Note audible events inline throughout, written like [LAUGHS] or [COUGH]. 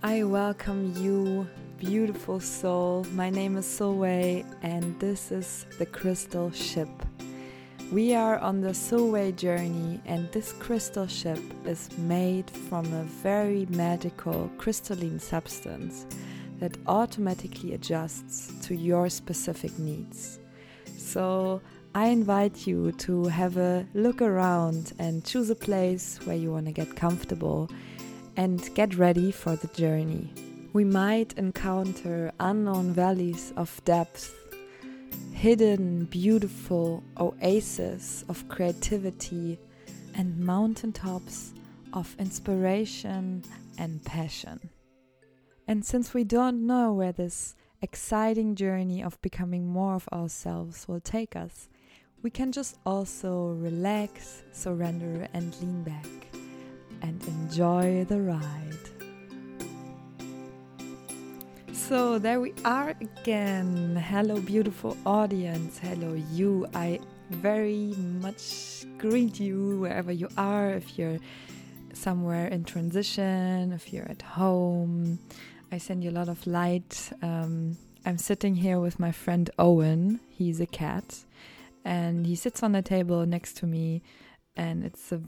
I welcome you, beautiful soul. My name is Soulway, and this is the Crystal Ship. We are on the Soulway journey, and this crystal ship is made from a very magical crystalline substance that automatically adjusts to your specific needs. So, I invite you to have a look around and choose a place where you want to get comfortable and get ready for the journey. We might encounter unknown valleys of depth, hidden, beautiful oases of creativity, and mountaintops of inspiration and passion. And since we don't know where this exciting journey of becoming more of ourselves will take us, we can just also relax, surrender, and lean back and enjoy the ride. So, there we are again. Hello, beautiful audience. Hello, you. I very much greet you wherever you are. If you're somewhere in transition, if you're at home, I send you a lot of light. Um, I'm sitting here with my friend Owen. He's a cat, and he sits on the table next to me, and it's a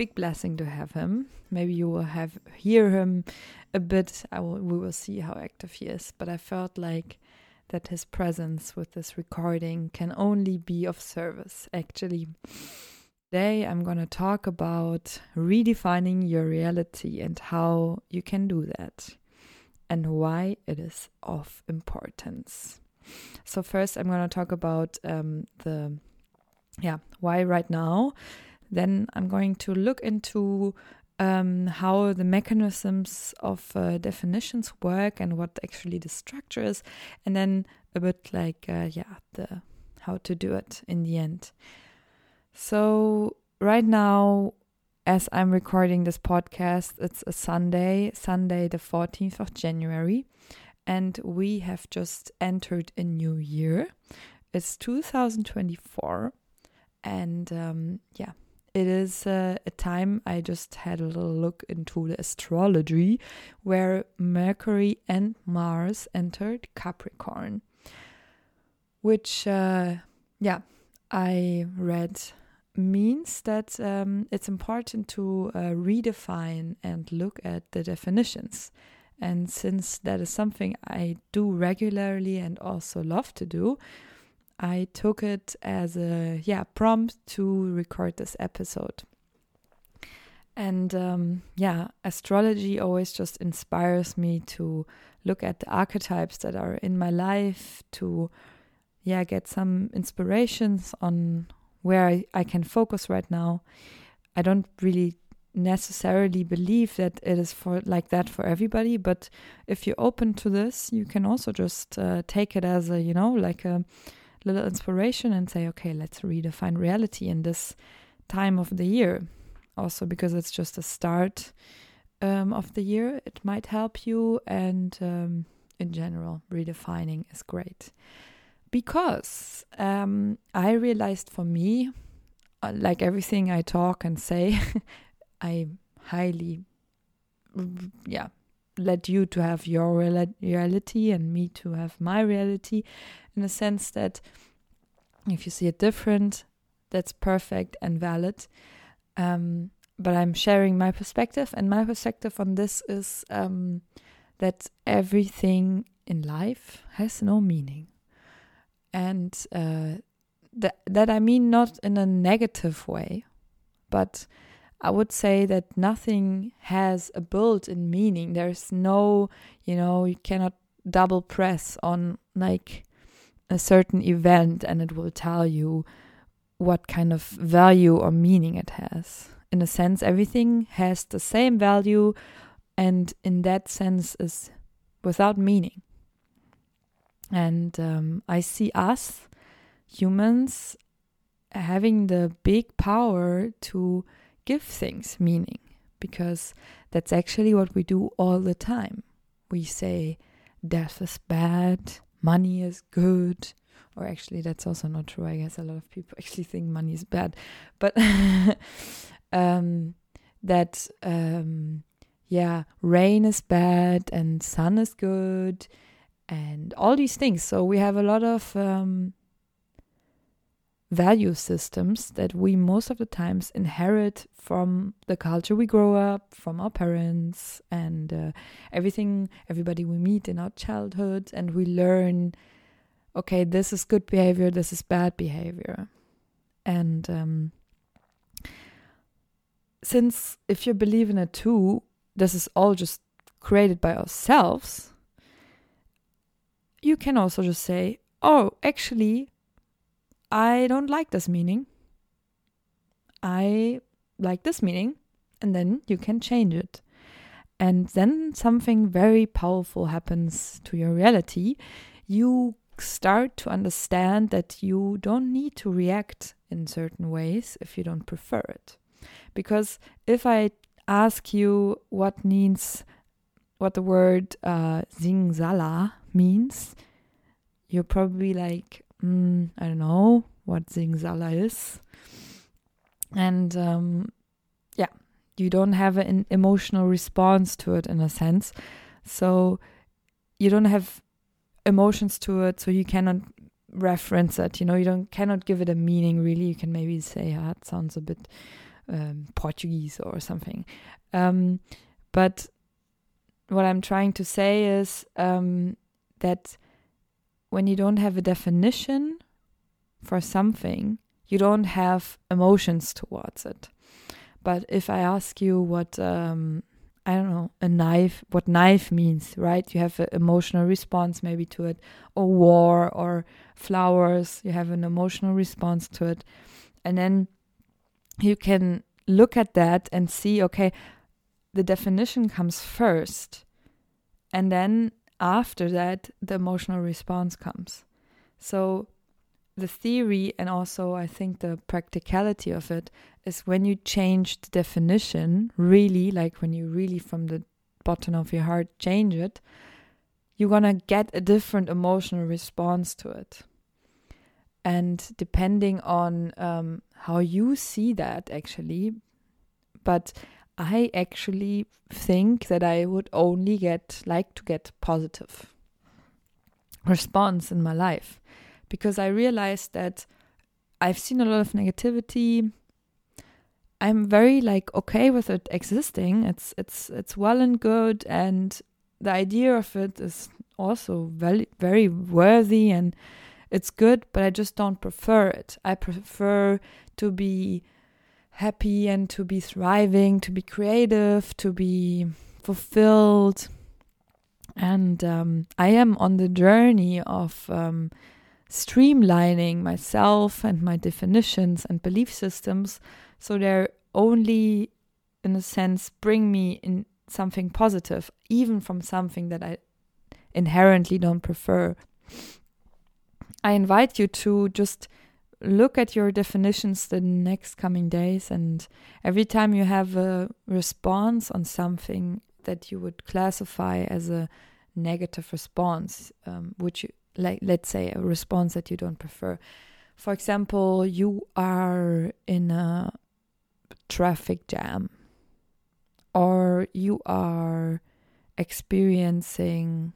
big blessing to have him. Maybe you will have hear him a bit. I will, we will see how active he is. But I felt like that his presence with this recording can only be of service. Actually, today I'm going to talk about redefining your reality and how you can do that and why it is of importance. So first, I'm going to talk about um, the yeah why right now then I'm going to look into um, how the mechanisms of uh, definitions work and what actually the structure is, and then a bit like uh, yeah the how to do it in the end. So right now, as I'm recording this podcast, it's a Sunday, Sunday the 14th of January, and we have just entered a new year. It's 2024, and um, yeah, it is uh, a time I just had a little look into the astrology where Mercury and Mars entered Capricorn, which, uh, yeah, I read means that um, it's important to uh, redefine and look at the definitions. And since that is something I do regularly and also love to do, I took it as a yeah prompt to record this episode. And um, yeah, astrology always just inspires me to look at the archetypes that are in my life to yeah get some inspirations on where I, I can focus right now. I don't really necessarily believe that it is for like that for everybody but if you're open to this you can also just uh, take it as a you know like a little inspiration and say, okay, let's redefine reality in this time of the year. Also, because it's just a start um, of the year, it might help you. And um, in general, redefining is great. Because um, I realized for me, uh, like everything I talk and say, [LAUGHS] I highly, yeah, let you to have your reality and me to have my reality in the sense that if you see it different that's perfect and valid. Um, but i'm sharing my perspective and my perspective on this is um, that everything in life has no meaning. And uh, that that i mean not in a negative way but I would say that nothing has a built-in meaning. There's no, you know, you cannot double press on like a certain event and it will tell you what kind of value or meaning it has. In a sense, everything has the same value and in that sense is without meaning. And um, I see us humans having the big power to give things meaning because that's actually what we do all the time. We say death is bad, money is good, or actually, that's also not true. I guess a lot of people [LAUGHS] actually think money is bad, but [LAUGHS] um, that um, yeah, rain is bad and sun is good and all these things. So we have a lot of um, value systems that we most of the times inherit from the culture we grow up, from our parents, and uh, everything, everybody we meet in our childhood, and we learn, okay, this is good behavior, this is bad behavior, and um, since if you believe in it too, this is all just created by ourselves. You can also just say, oh, actually, I don't like this meaning. I like this meaning. And then you can change it. And then something very powerful happens to your reality. You start to understand that you don't need to react in certain ways if you don't prefer it. Because if I ask you what means, what the word uh, Singsala means, you're probably like, mm, I don't know what Singsala is. And um, yeah, you don't have an emotional response to it in a sense. So you don't have emotions to it, so you cannot reference it. You know, you don't cannot give it a meaning really. You can maybe say, ah, it sounds a bit um, Portuguese or something. Um, but what I'm trying to say is um, that when you don't have a definition for something, you don't have emotions towards it. But if I ask you what, um, I don't know, a knife, what knife means, right? You have an emotional response maybe to it, or war, or flowers, you have an emotional response to it. And then you can look at that and see, okay, the definition comes first. And then after that, the emotional response comes. So the theory and also I think the practicality of it is when you change the definition, really, like when you really from the bottom of your heart change it, you're gonna get a different emotional response to it. And depending on um, how you see that, actually, but I actually think that I would only get like to get positive response in my life because I realized that I've seen a lot of negativity. I'm very like okay with it existing. It's it's it's well and good and the idea of it is also very very worthy and it's good, but I just don't prefer it. I prefer to be happy and to be thriving, to be creative, to be fulfilled. And um, I am on the journey of um, streamlining myself and my definitions and belief systems so they're only, in a sense, bring me in something positive, even from something that I inherently don't prefer. I invite you to just look at your definitions the next coming days and every time you have a response on something that you would classify as a negative response um, which you, like let's say a response that you don't prefer. For example you are in a traffic jam or you are experiencing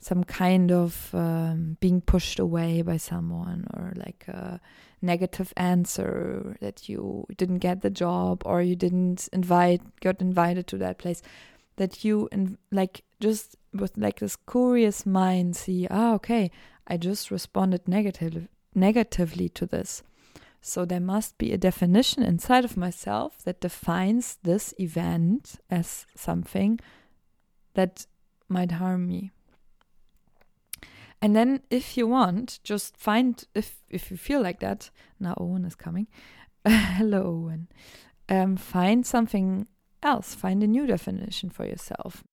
some kind of um, being pushed away by someone or like a negative answer that you didn't get the job or you didn't invite got invited to that place that you and like just with like this curious mind see ah okay i just responded negative, negatively to this. So there must be a definition inside of myself that defines this event as something that might harm me and then if you want, just find if if you feel like that. Now Owen is coming. [LAUGHS] Hello Owen. Um, find something else. Find a new definition for yourself.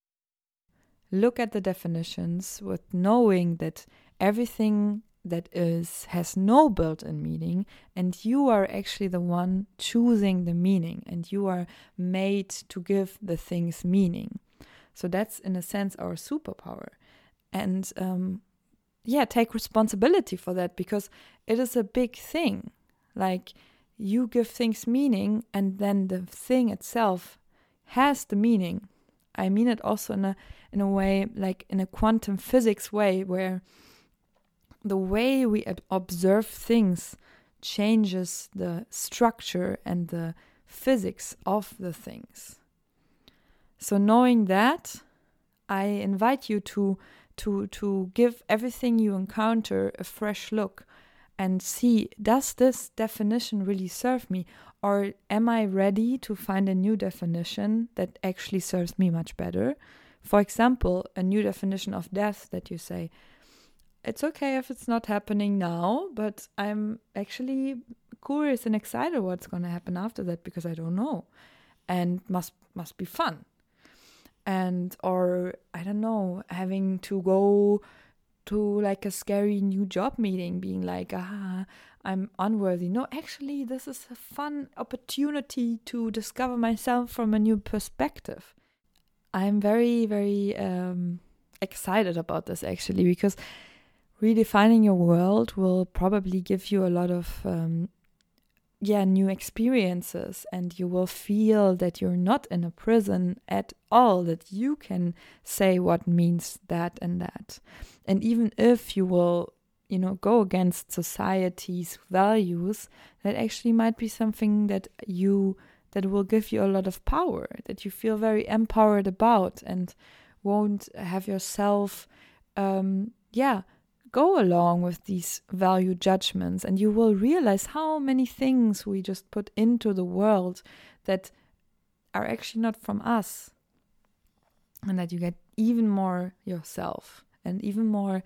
Look at the definitions with knowing that everything that is has no built-in meaning and you are actually the one choosing the meaning and you are made to give the things meaning so that's in a sense our superpower and um, yeah, take responsibility for that because it is a big thing. Like you give things meaning and then the thing itself has the meaning. I mean it also in a in a way like in a quantum physics way where the way we observe things changes the structure and the physics of the things. So knowing that, I invite you to to to give everything you encounter a fresh look and see does this definition really serve me or am I ready to find a new definition that actually serves me much better? For example, a new definition of death that you say, it's okay if it's not happening now, but I'm actually curious and excited what's going to happen after that because I don't know and must must be fun. And or I don't know, having to go to like a scary new job meeting being like, "Ah, I'm unworthy." No, actually this is a fun opportunity to discover myself from a new perspective. I'm very very um excited about this actually because redefining your world will probably give you a lot of um, yeah new experiences and you will feel that you're not in a prison at all that you can say what means that and that. And even if you will you know go against society's values that actually might be something that you that will give you a lot of power that you feel very empowered about and won't have yourself um yeah go along with these value judgments and you will realize how many things we just put into the world that are actually not from us and that you get even more yourself and even more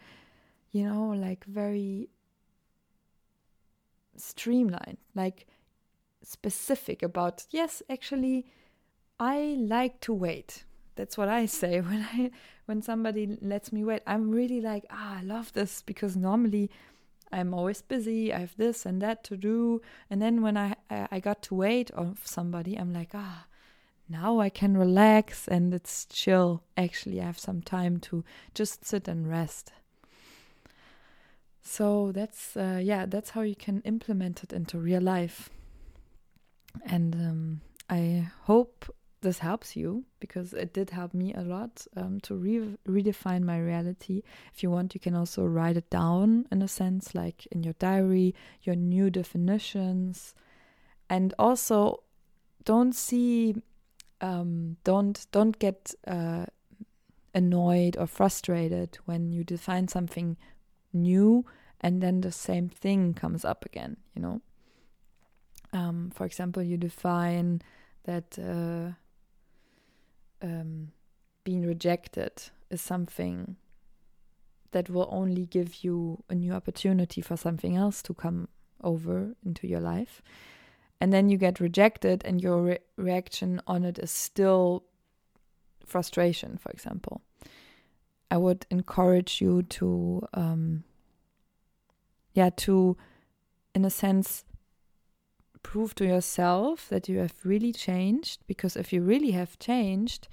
you know like very streamlined like specific about yes actually i like to wait that's what I say [LAUGHS] when I when somebody lets me wait. I'm really like, ah, I love this because normally I'm always busy. I have this and that to do, and then when I I got to wait on somebody, I'm like, ah, now I can relax and it's chill. Actually, I have some time to just sit and rest. So that's uh, yeah, that's how you can implement it into real life. And um, I hope this helps you because it did help me a lot um, to re- redefine my reality. If you want, you can also write it down in a sense, like in your diary, your new definitions, and also don't see, um, don't don't get uh, annoyed or frustrated when you define something new and then the same thing comes up again. You know, um, for example, you define that. Uh, um, being rejected is something that will only give you a new opportunity for something else to come over into your life. And then you get rejected, and your re- reaction on it is still frustration, for example. I would encourage you to, um, yeah, to, in a sense, prove to yourself that you have really changed because if you really have changed,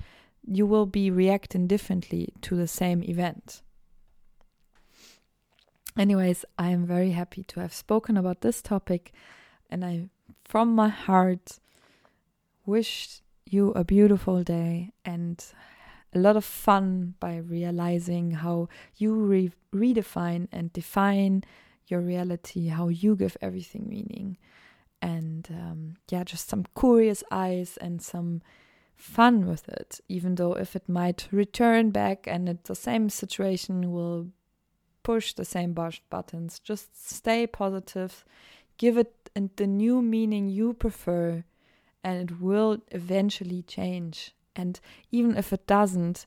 you will be reacting differently to the same event. Anyways, I am very happy to have spoken about this topic and I from my heart wish you a beautiful day and a lot of fun by realizing how you re- redefine and define your reality, how you give everything meaning and um, yeah, just some curious eyes and some fun with it, even though if it might return back and it's the same situation will push the same buttons, just stay positive, give it the new meaning you prefer, and it will eventually change. And even if it doesn't,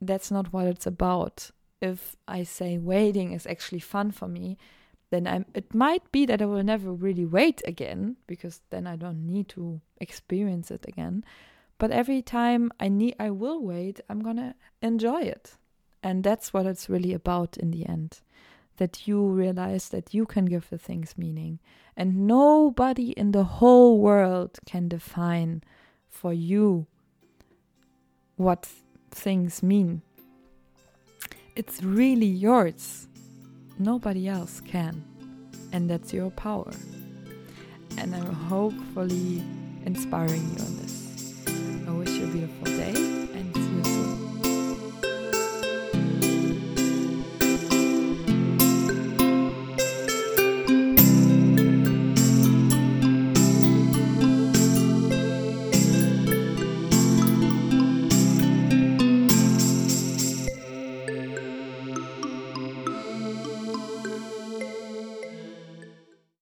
that's not what it's about. If I say waiting is actually fun for me, then I'm it might be that I will never really wait again because then I don't need to experience it again. But every time I need I will wait, I'm to enjoy it. And that's what it's really about in the end. That you realize that you can give the things meaning and nobody in the whole world can define for you what things mean. It's really yours nobody else can. And that's your power. And I'm hopefully inspiring you on this. I wish you a beautiful day.